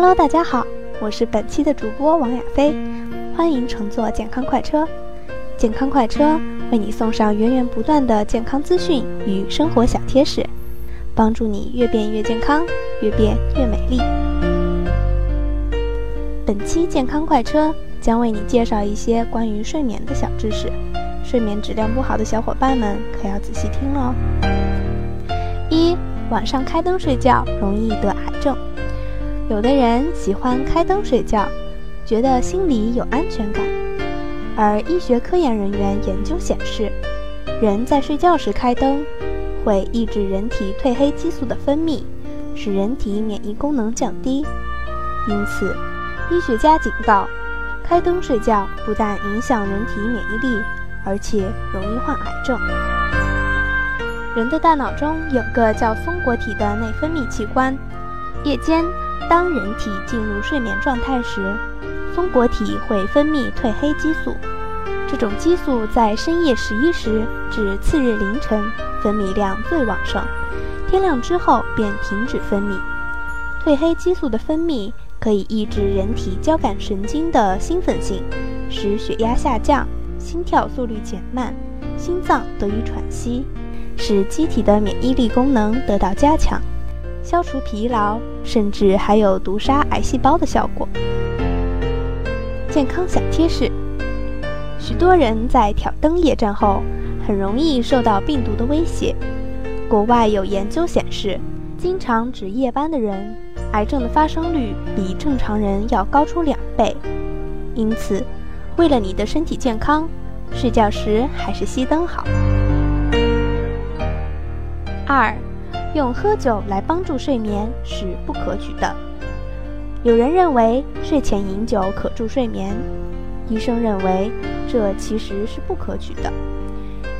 Hello，大家好，我是本期的主播王亚飞，欢迎乘坐健康快车。健康快车为你送上源源不断的健康资讯与生活小贴士，帮助你越变越健康，越变越美丽。本期健康快车将为你介绍一些关于睡眠的小知识，睡眠质量不好的小伙伴们可要仔细听喽。一晚上开灯睡觉容易得癌症。有的人喜欢开灯睡觉，觉得心里有安全感。而医学科研人员研究显示，人在睡觉时开灯，会抑制人体褪黑激素的分泌，使人体免疫功能降低。因此，医学家警告，开灯睡觉不但影响人体免疫力，而且容易患癌症。人的大脑中有个叫松果体的内分泌器官，夜间。当人体进入睡眠状态时，松果体会分泌褪黑激素。这种激素在深夜十一时至次日凌晨分泌量最旺盛，天亮之后便停止分泌。褪黑激素的分泌可以抑制人体交感神经的兴奋性，使血压下降、心跳速率减慢、心脏得以喘息，使机体的免疫力功能得到加强。消除疲劳，甚至还有毒杀癌细胞的效果。健康小贴士：许多人在挑灯夜战后，很容易受到病毒的威胁。国外有研究显示，经常值夜班的人，癌症的发生率比正常人要高出两倍。因此，为了你的身体健康，睡觉时还是熄灯好。二。用喝酒来帮助睡眠是不可取的。有人认为睡前饮酒可助睡眠，医生认为这其实是不可取的，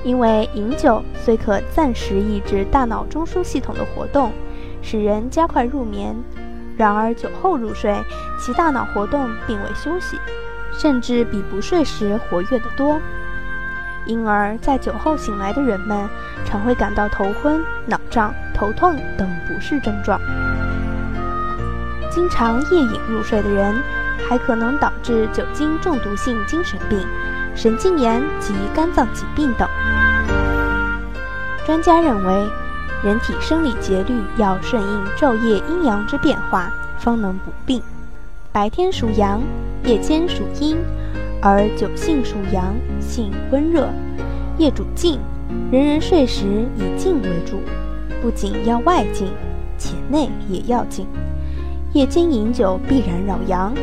因为饮酒虽可暂时抑制大脑中枢系统的活动，使人加快入眠，然而酒后入睡，其大脑活动并未休息，甚至比不睡时活跃得多。因而，在酒后醒来的人们常会感到头昏、脑胀、头痛等不适症状。经常夜饮入睡的人，还可能导致酒精中毒性精神病、神经炎及肝脏疾病等。专家认为，人体生理节律要顺应昼夜阴阳之变化，方能补病。白天属阳，夜间属阴。而酒性属阳，性温热，夜主静，人人睡时以静为主，不仅要外静，且内也要静。夜间饮酒必然扰阳，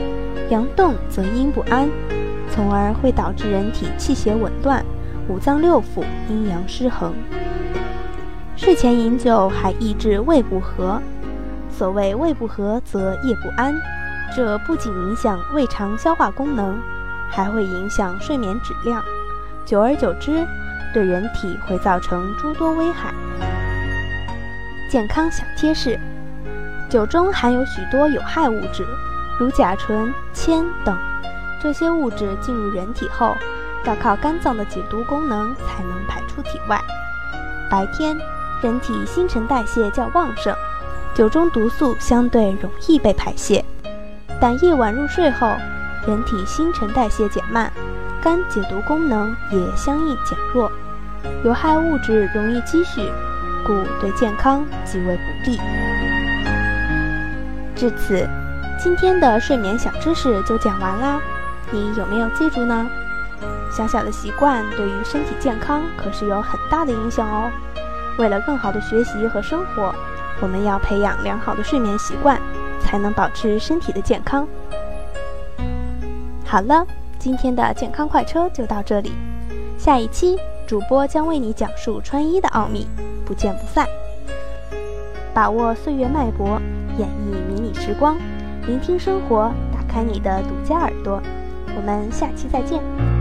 阳动则阴不安，从而会导致人体气血紊乱，五脏六腑阴阳失衡。睡前饮酒还抑制胃不和，所谓胃不和则夜不安，这不仅影响胃肠消化功能。还会影响睡眠质量，久而久之，对人体会造成诸多危害。健康小贴士：酒中含有许多有害物质，如甲醇、铅等。这些物质进入人体后，要靠肝脏的解毒功能才能排出体外。白天，人体新陈代谢较旺盛，酒中毒素相对容易被排泄，但夜晚入睡后。人体新陈代谢减慢，肝解毒功能也相应减弱，有害物质容易积蓄，故对健康极为不利。至此，今天的睡眠小知识就讲完啦，你有没有记住呢？小小的习惯对于身体健康可是有很大的影响哦。为了更好的学习和生活，我们要培养良好的睡眠习惯，才能保持身体的健康。好了，今天的健康快车就到这里。下一期主播将为你讲述穿衣的奥秘，不见不散。把握岁月脉搏，演绎迷你时光，聆听生活，打开你的独家耳朵。我们下期再见。